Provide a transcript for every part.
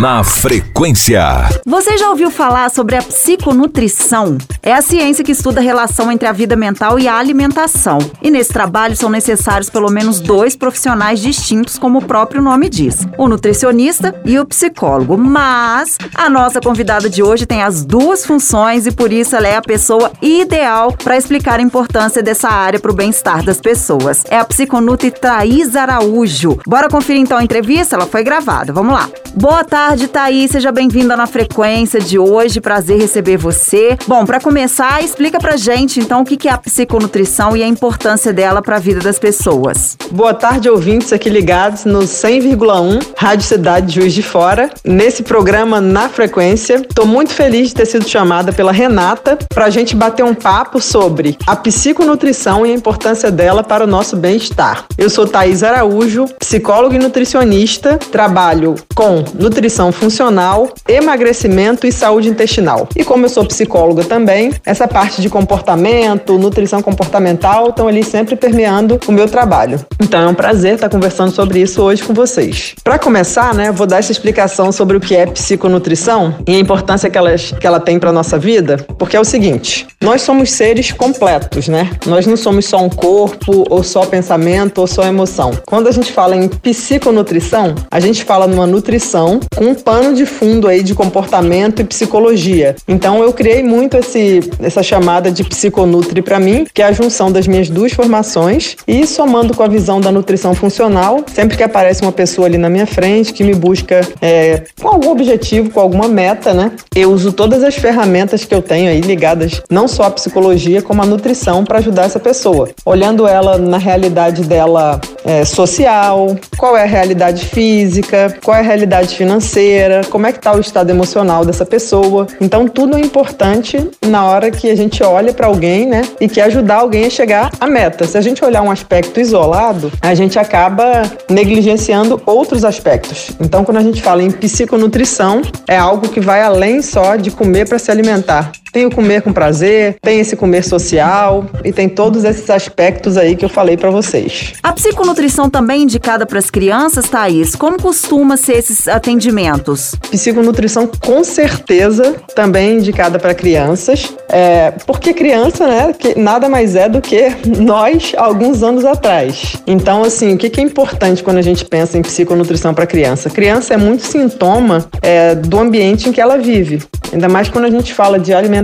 Na frequência. Você já ouviu falar sobre a psiconutrição? É a ciência que estuda a relação entre a vida mental e a alimentação. E nesse trabalho são necessários pelo menos dois profissionais distintos, como o próprio nome diz: o nutricionista e o psicólogo. Mas a nossa convidada de hoje tem as duas funções e por isso ela é a pessoa ideal para explicar a importância dessa área para o bem-estar das pessoas. É a psiconutri Thaís Araújo. Bora conferir então a entrevista? Ela foi gravada. Vamos lá. Boa tarde, Thaís. Seja bem-vinda na frequência de hoje. Prazer receber você. Bom, para começar, explica pra gente então o que é a psiconutrição e a importância dela para a vida das pessoas. Boa tarde, ouvintes aqui ligados no 100,1 Rádio Cidade Juiz de Fora. Nesse programa Na Frequência, estou muito feliz de ter sido chamada pela Renata para a gente bater um papo sobre a psiconutrição e a importância dela para o nosso bem-estar. Eu sou Thaís Araújo, psicóloga e nutricionista, trabalho com nutrição funcional, emagrecimento e saúde intestinal. E como eu sou psicóloga também, essa parte de comportamento, nutrição comportamental estão ali sempre permeando o meu trabalho. Então é um prazer estar conversando sobre isso hoje com vocês. Para começar, né, vou dar essa explicação sobre o que é psiconutrição e a importância que ela, que ela tem para nossa vida, porque é o seguinte: nós somos seres completos, né? Nós não somos só um corpo, ou só pensamento, ou só emoção. Quando a gente fala em psiconutrição, a gente fala numa nutrição com um pano de fundo aí de comportamento e psicologia. Então eu criei muito esse, essa chamada de psiconutri para mim, que é a junção das minhas duas formações e somando com a visão da nutrição funcional, sempre que aparece uma pessoa ali na minha frente que me busca é, com algum objetivo, com alguma meta, né? Eu uso todas as ferramentas que eu tenho aí ligadas não só à psicologia como à nutrição para ajudar essa pessoa, olhando ela na realidade dela é, social, qual é a realidade física, qual é a realidade financeira, como é que está o estado emocional dessa pessoa. Então tudo é importante na hora que a gente olha para alguém, né, e quer ajudar alguém a chegar à meta. Se a gente olhar um aspecto isolado, a gente acaba negligenciando outros aspectos. Então quando a gente fala em psiconutrição, é algo que vai além só de comer para se alimentar. Tem o comer com prazer, tem esse comer social e tem todos esses aspectos aí que eu falei para vocês. A psiconutrição também é indicada para as crianças, Thaís? Como costuma ser esses atendimentos? Psiconutrição com certeza também é indicada para crianças, é, porque criança, né, que nada mais é do que nós alguns anos atrás. Então, assim, o que é importante quando a gente pensa em psiconutrição para criança? Criança é muito sintoma é, do ambiente em que ela vive. Ainda mais quando a gente fala de alimentação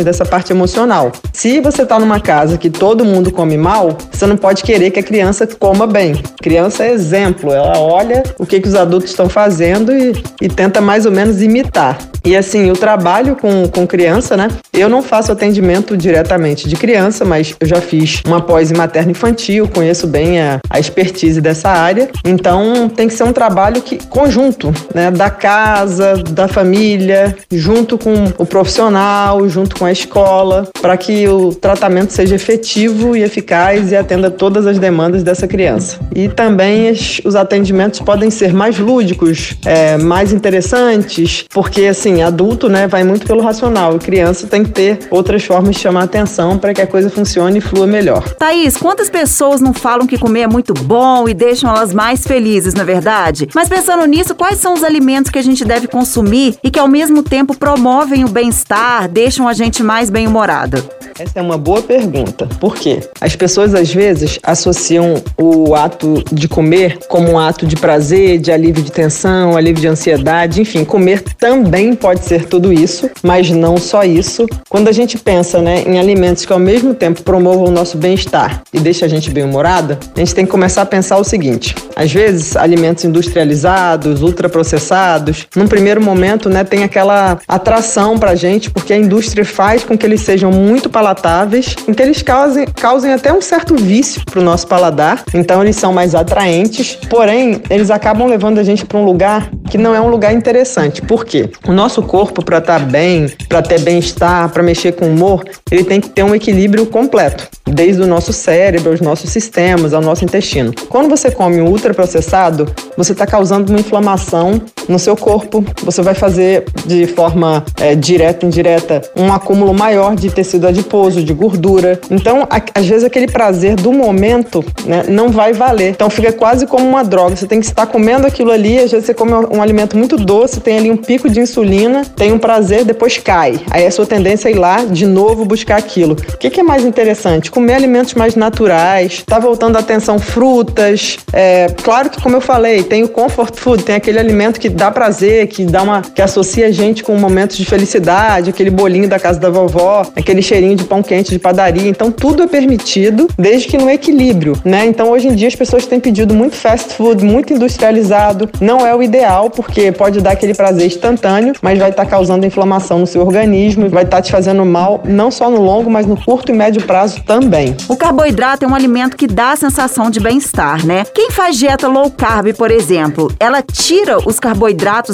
e dessa parte emocional. Se você está numa casa que todo mundo come mal, você não pode querer que a criança coma bem. Criança é exemplo, ela olha o que, que os adultos estão fazendo e, e tenta mais ou menos imitar. E assim, eu trabalho com, com criança, né? Eu não faço atendimento diretamente de criança, mas eu já fiz uma pós em materno infantil, conheço bem a, a expertise dessa área. Então tem que ser um trabalho que conjunto, né? Da casa, da família, junto com o profissional, junto com a escola, para que o tratamento seja efetivo e eficaz e atenda todas as demandas dessa criança. E também os atendimentos podem ser mais lúdicos, é, mais interessantes, porque assim, adulto né, vai muito pelo racional e criança tem que ter outras formas de chamar atenção para que a coisa funcione e flua melhor. Thaís, quantas pessoas não falam que comer é muito bom e deixam elas mais felizes, na é verdade? Mas pensando nisso, quais são os alimentos que a gente deve consumir e que ao mesmo tempo promovem o bem-estar, deixam a gente mais bem-humorada? Essa é uma boa pergunta. Por quê? As pessoas às vezes associam o ato de comer como um ato de prazer, de alívio de tensão, alívio de ansiedade, enfim, comer também pode ser tudo isso, mas não só isso. Quando a gente pensa né, em alimentos que ao mesmo tempo promovam o nosso bem-estar e deixam a gente bem-humorada, a gente tem que começar a pensar o seguinte: às vezes, alimentos industrializados, ultraprocessados, num primeiro momento, né, tem aquela atração pra gente, porque a indústria faz com que eles sejam muito palatáveis, com que eles causem, causem até um certo vício pro nosso paladar. Então, eles são mais atraentes, porém, eles acabam levando a gente para um lugar que não é um lugar interessante. Por quê? O nosso corpo, para estar tá bem, para ter bem-estar, para mexer com humor, ele tem que ter um equilíbrio completo, desde o nosso cérebro, aos nossos sistemas, ao nosso intestino. Quando você come um ultraprocessado, você está causando uma inflamação no seu corpo, você vai fazer de forma é, direta, indireta, um acúmulo maior de tecido adiposo, de gordura. Então, a, às vezes, aquele prazer do momento né, não vai valer. Então, fica quase como uma droga. Você tem que estar comendo aquilo ali, às vezes você come um um alimento muito doce, tem ali um pico de insulina, tem um prazer, depois cai. Aí a sua tendência é ir lá de novo buscar aquilo. O que, que é mais interessante? Comer alimentos mais naturais, tá voltando a atenção frutas. É, claro que, como eu falei, tem o comfort food, tem aquele alimento que dá prazer, que dá uma. que associa a gente com momentos de felicidade, aquele bolinho da casa da vovó, aquele cheirinho de pão quente de padaria. Então tudo é permitido, desde que no equilíbrio, né? Então hoje em dia as pessoas têm pedido muito fast food, muito industrializado. Não é o ideal, porque pode dar aquele prazer instantâneo, mas vai estar tá causando inflamação no seu organismo vai estar tá te fazendo mal, não só no longo, mas no curto e médio prazo também. O carboidrato é um alimento que dá a sensação de bem-estar, né? Quem faz dieta low carb, por exemplo, ela tira os carboidratos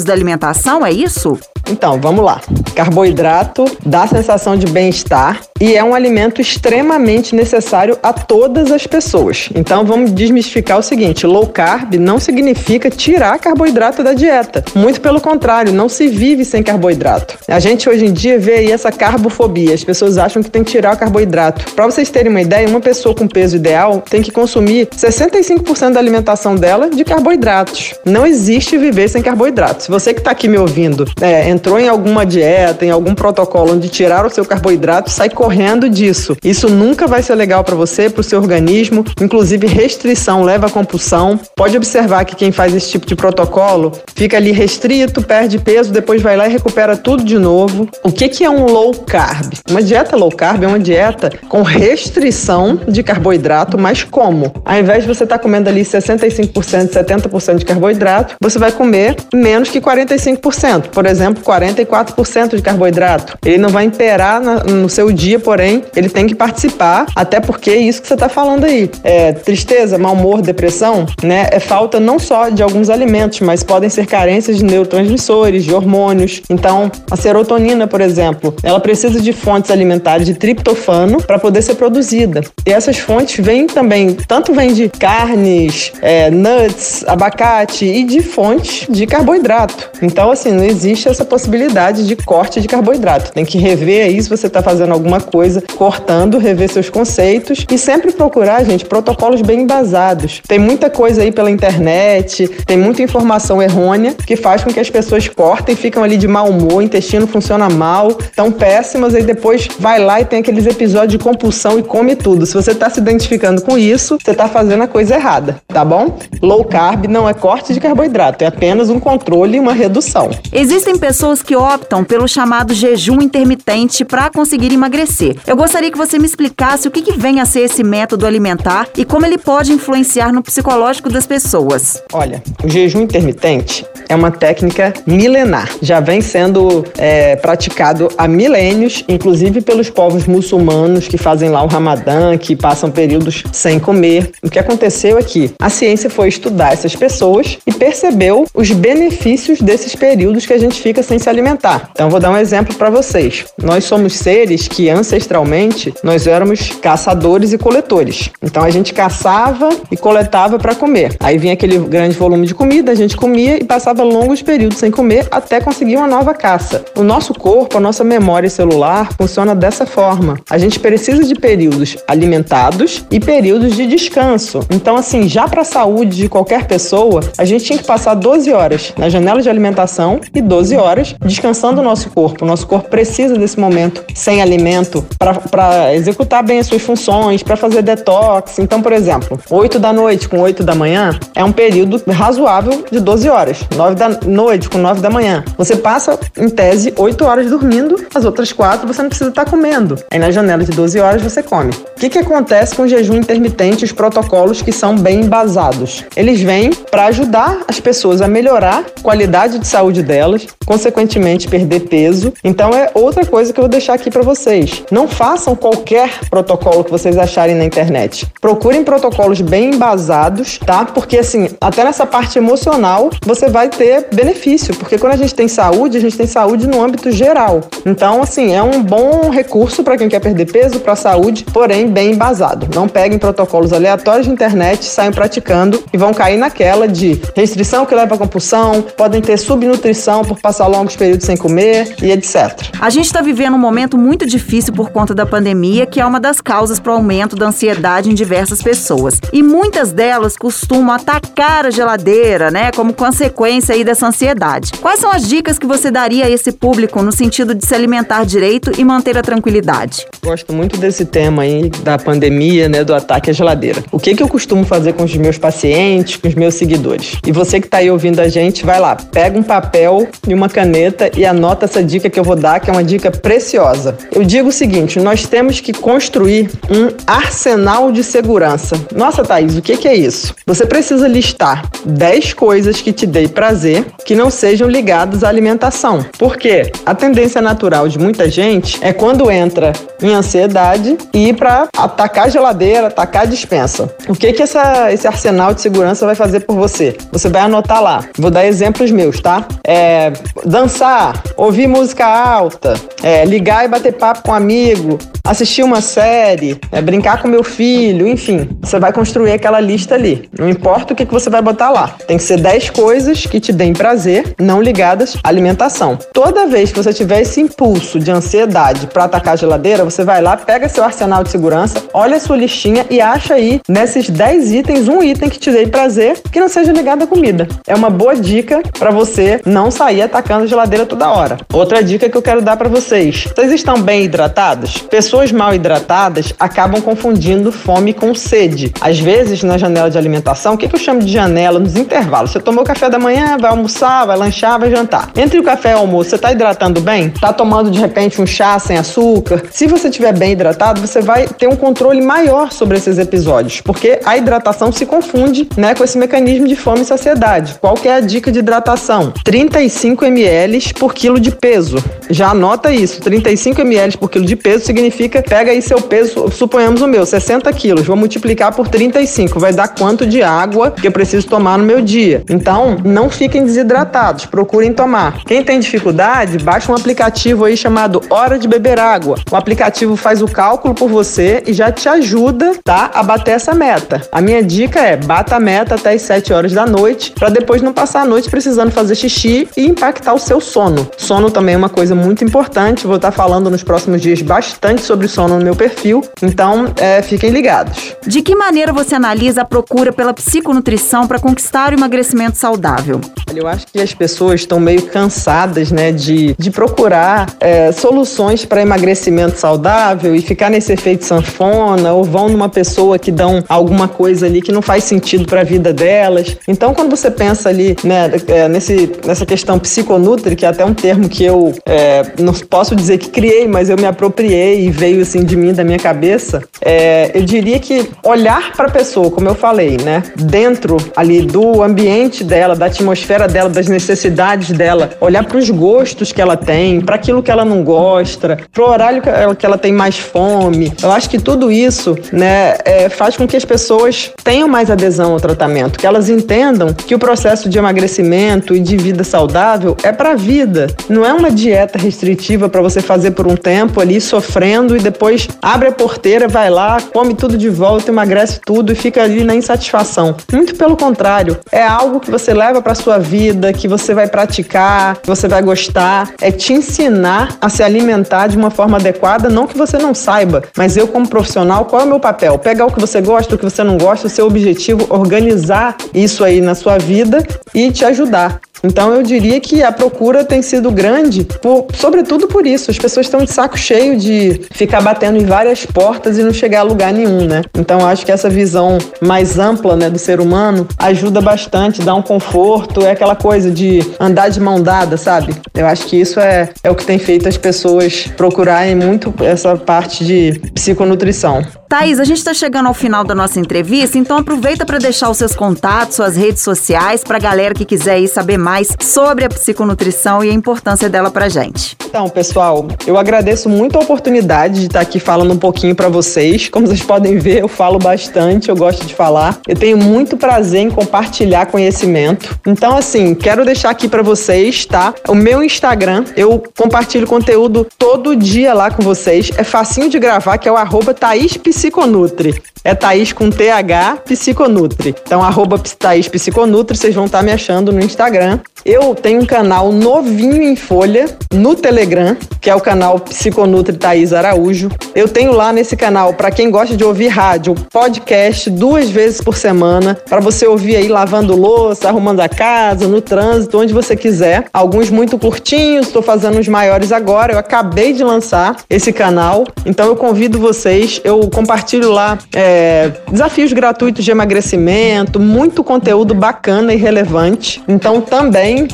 da alimentação, é isso? Então, vamos lá. Carboidrato dá sensação de bem-estar e é um alimento extremamente necessário a todas as pessoas. Então, vamos desmistificar o seguinte: low carb não significa tirar carboidrato da dieta. Muito pelo contrário, não se vive sem carboidrato. A gente hoje em dia vê aí essa carbofobia. As pessoas acham que tem que tirar o carboidrato. Para vocês terem uma ideia, uma pessoa com peso ideal tem que consumir 65% da alimentação dela de carboidratos. Não existe viver sem carboidrato. Se você que está aqui me ouvindo é, entrou em alguma dieta, em algum protocolo onde tirar o seu carboidrato, sai correndo disso. Isso nunca vai ser legal para você, para o seu organismo. Inclusive, restrição leva a compulsão. Pode observar que quem faz esse tipo de protocolo fica ali restrito, perde peso, depois vai lá e recupera tudo de novo. O que, que é um low carb? Uma dieta low carb é uma dieta com restrição de carboidrato, mas como? Ao invés de você estar tá comendo ali 65%, 70% de carboidrato, você vai comer menos que 45%. Por exemplo, 44% de carboidrato. Ele não vai imperar no seu dia, porém, ele tem que participar, até porque é isso que você está falando aí. É, tristeza, mau humor, depressão, né? É falta não só de alguns alimentos, mas podem ser carências de neurotransmissores, de hormônios. Então, a serotonina, por exemplo, ela precisa de fontes alimentares de triptofano para poder ser produzida. E essas fontes vêm também, tanto vêm de carnes, é, nuts, abacate e de fontes de carboidrato. Então, assim, não existe essa possibilidade possibilidade de corte de carboidrato. Tem que rever aí se você está fazendo alguma coisa, cortando, rever seus conceitos e sempre procurar, gente, protocolos bem embasados. Tem muita coisa aí pela internet, tem muita informação errônea que faz com que as pessoas cortem, ficam ali de mau humor, o intestino funciona mal, tão péssimas, aí depois vai lá e tem aqueles episódios de compulsão e come tudo. Se você está se identificando com isso, você está fazendo a coisa errada, tá bom? Low carb não é corte de carboidrato, é apenas um controle e uma redução. Existem pessoas pessoas que optam pelo chamado jejum intermitente para conseguir emagrecer. Eu gostaria que você me explicasse o que, que vem a ser esse método alimentar e como ele pode influenciar no psicológico das pessoas. Olha, o jejum intermitente é uma técnica milenar. Já vem sendo é, praticado há milênios, inclusive pelos povos muçulmanos que fazem lá o Ramadã, que passam períodos sem comer. O que aconteceu é que a ciência foi estudar essas pessoas e percebeu os benefícios desses períodos que a gente fica sem se alimentar. Então, vou dar um exemplo para vocês. Nós somos seres que ancestralmente nós éramos caçadores e coletores. Então, a gente caçava e coletava para comer. Aí vinha aquele grande volume de comida, a gente comia e passava longos períodos sem comer até conseguir uma nova caça. O nosso corpo, a nossa memória celular funciona dessa forma. A gente precisa de períodos alimentados e períodos de descanso. Então, assim, já para a saúde de qualquer pessoa, a gente tinha que passar 12 horas na janela de alimentação e 12 horas horas descansando o nosso corpo. O nosso corpo precisa desse momento sem alimento para executar bem as suas funções, para fazer detox. Então, por exemplo, 8 da noite com 8 da manhã é um período razoável de 12 horas. 9 da noite com 9 da manhã. Você passa, em tese, 8 horas dormindo, as outras 4 você não precisa estar tá comendo. Aí na janela de 12 horas você come. O que, que acontece com o jejum intermitente, os protocolos que são bem embasados? Eles vêm para ajudar as pessoas a melhorar a qualidade de saúde delas, consequentemente perder peso. Então é outra coisa que eu vou deixar aqui para vocês. Não façam qualquer protocolo que vocês acharem na internet. Procurem protocolos bem embasados, tá? Porque assim, até nessa parte emocional, você vai ter benefício, porque quando a gente tem saúde, a gente tem saúde no âmbito geral. Então, assim, é um bom recurso para quem quer perder peso, para a saúde, porém bem embasado. Não peguem protocolos aleatórios de internet, saiam praticando e vão cair naquela de restrição que leva a compulsão, podem ter subnutrição por passar longos períodos sem comer e etc. A gente está vivendo um momento muito difícil por conta da pandemia, que é uma das causas para o aumento da ansiedade em diversas pessoas. E muitas delas costumam atacar a geladeira, né, como consequência aí dessa ansiedade. Quais são as dicas que você daria a esse público no sentido de se alimentar direito e manter a tranquilidade? Gosto muito desse tema aí da pandemia, né, do ataque à geladeira. O que que eu costumo fazer com os meus pacientes, com os meus seguidores? E você que está aí ouvindo a gente, vai lá, pega um papel e uma caneta e anota essa dica que eu vou dar, que é uma dica preciosa. Eu digo o seguinte: nós temos que construir um arsenal de segurança. Nossa, Thaís, o que, que é isso? Você precisa listar 10 coisas que te dei prazer que não sejam ligadas à alimentação. Porque a tendência natural de muita gente é quando entra em ansiedade e ir para atacar a geladeira, atacar a dispensa. O que que essa, esse arsenal de segurança vai fazer por você? Você vai anotar lá. Vou dar exemplos meus, tá? É, dançar, ouvir música alta, é, ligar e bater papo com um amigo, assistir uma série, é, brincar com meu filho, enfim. Você vai construir aquela lista ali. Não importa o que, que você vai botar lá. Tem que ser 10 coisas que te deem prazer, não ligadas à alimentação. Toda vez que você tiver esse impulso de ansiedade para atacar a geladeira, você vai lá, pega seu arsenal de segurança, olha a sua listinha e acha aí nesses 10 itens um item que te dê prazer que não seja ligado à comida. É uma boa dica para você não sair atacando geladeira toda hora. Outra dica que eu quero dar para vocês: vocês estão bem hidratados? Pessoas mal hidratadas acabam confundindo fome com sede. Às vezes, na janela de alimentação, o que, que eu chamo de janela? Nos intervalos. Você tomou café da manhã, vai almoçar, vai lanchar, vai jantar. Entre o café e o almoço, você está hidratando bem? Está tomando de repente um chá sem açúcar? Se você estiver bem hidratado, você vai ter um controle maior sobre esses episódios, porque a hidratação se confunde né, com esse mecanismo de fome e saciedade. Qual que é a dica de hidratação? 35 ml por quilo de peso. Já anota isso, 35 ml por quilo de peso significa, pega aí seu peso, suponhamos o meu, 60 quilos, vou multiplicar por 35, vai dar quanto de água que eu preciso tomar no meu dia. Então, não fiquem desidratados, procurem tomar. Quem tem dificuldade, baixa um aplicativo aí chamado Hora de Beber Água. O aplicativo faz o cálculo por você e já te ajuda, tá, a bater essa meta. A minha dica é bata a meta até as 7 horas da noite, para depois não passar a noite precisando fazer xixi e impactar o seu sono. Sono também é uma coisa muito importante, vou estar falando nos próximos dias bastante sobre sono no meu perfil, então é, fiquem ligados. De que maneira você analisa a procura pela psiconutrição para conquistar o emagrecimento saudável? Eu acho que as pessoas estão meio cansadas, né, de, de procurar é, soluções para emagrecimento saudável e ficar nesse efeito sanfona, ou vão numa pessoa que dão alguma coisa ali que não faz sentido para a vida delas. Então, quando você pensa ali, né, é, nesse, nessa questão psiconutri, que é até um termo que eu é, não posso dizer que criei, mas eu me apropriei e veio assim de mim, da minha cabeça, é, eu diria que olhar para a pessoa, como eu falei, né, dentro ali do ambiente dela, da atmosfera dela, das necessidades dela, olhar para os gostos que ela tem, para aquilo que ela não gosta, para o horário que ela, que ela tem mais fome. Eu acho que tudo isso, né, é, faz com que as pessoas tenham mais adesão ao tratamento, que elas entendam que o processo de emagrecimento e de vida saudável é para a vida, não é uma dieta restritiva para você fazer por um tempo ali sofrendo e depois abre a porteira, vai lá, come tudo de volta, emagrece tudo e fica ali na insatisfação. Muito pelo contrário, é algo que você leva para sua vida, que você vai praticar, que você vai gostar, é te ensinar a se alimentar de uma forma adequada, não que você não saiba, mas eu como profissional, qual é o meu papel? Pegar o que você gosta, o que você não gosta, o seu objetivo, organizar isso aí na sua vida e te ajudar. Então eu diria que a procura tem sido grande, por, sobretudo por isso. As pessoas estão de saco cheio de ficar batendo em várias portas e não chegar a lugar nenhum, né? Então acho que essa visão mais ampla né, do ser humano ajuda bastante, dá um conforto, é aquela coisa de andar de mão dada, sabe? Eu acho que isso é, é o que tem feito as pessoas procurarem muito essa parte de psiconutrição. Thaís, a gente está chegando ao final da nossa entrevista, então aproveita para deixar os seus contatos, suas redes sociais, para a galera que quiser ir saber mais sobre a psiconutrição e a importância dela para gente. Então, pessoal, eu agradeço muito a oportunidade de estar aqui falando um pouquinho para vocês. Como vocês podem ver, eu falo bastante, eu gosto de falar. Eu tenho muito prazer em compartilhar conhecimento. Então, assim, quero deixar aqui para vocês, tá? O meu Instagram, eu compartilho conteúdo todo dia lá com vocês. É facinho de gravar, que é o arroba Thaís Psiconutri. É Thaís com TH Psiconutri. Então, arroba Thaís Psiconutri, vocês vão estar me achando no Instagram. Eu tenho um canal novinho em Folha no Telegram, que é o canal Psiconutri Thaís Araújo. Eu tenho lá nesse canal, para quem gosta de ouvir rádio, podcast duas vezes por semana, para você ouvir aí lavando louça, arrumando a casa, no trânsito, onde você quiser. Alguns muito curtinhos, estou fazendo os maiores agora. Eu acabei de lançar esse canal, então eu convido vocês. Eu compartilho lá. É, desafios gratuitos de emagrecimento, muito conteúdo bacana e relevante. Então, também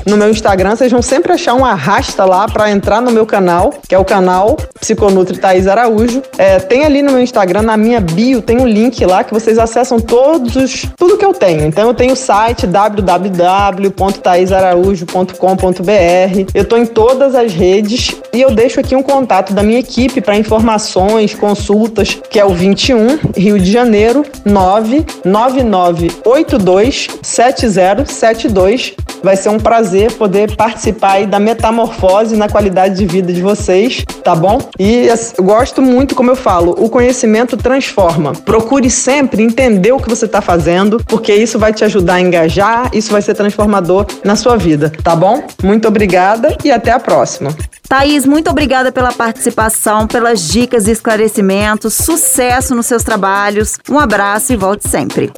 no meu Instagram, vocês vão sempre achar um arrasta lá para entrar no meu canal, que é o canal Psiconutri Thaís Araújo. É, tem ali no meu Instagram, na minha bio, tem um link lá que vocês acessam todos, tudo que eu tenho. Então, eu tenho o site www.thaisaraújo.com.br. Eu tô em todas as redes e eu deixo aqui um contato da minha equipe para informações, consultas, que é o 21 Rio de Janeiro 999827072. Vai ser um prazer poder participar aí da metamorfose na qualidade de vida de vocês, tá bom? E eu gosto muito, como eu falo, o conhecimento transforma. Procure sempre entender o que você está fazendo, porque isso vai te ajudar a engajar, isso vai ser transformador na sua vida, tá bom? Muito obrigada e até a próxima. Thaís, muito obrigada pela participação, pelas dicas e esclarecimentos. Sucesso nos seus trabalhos. Um abraço e volte sempre.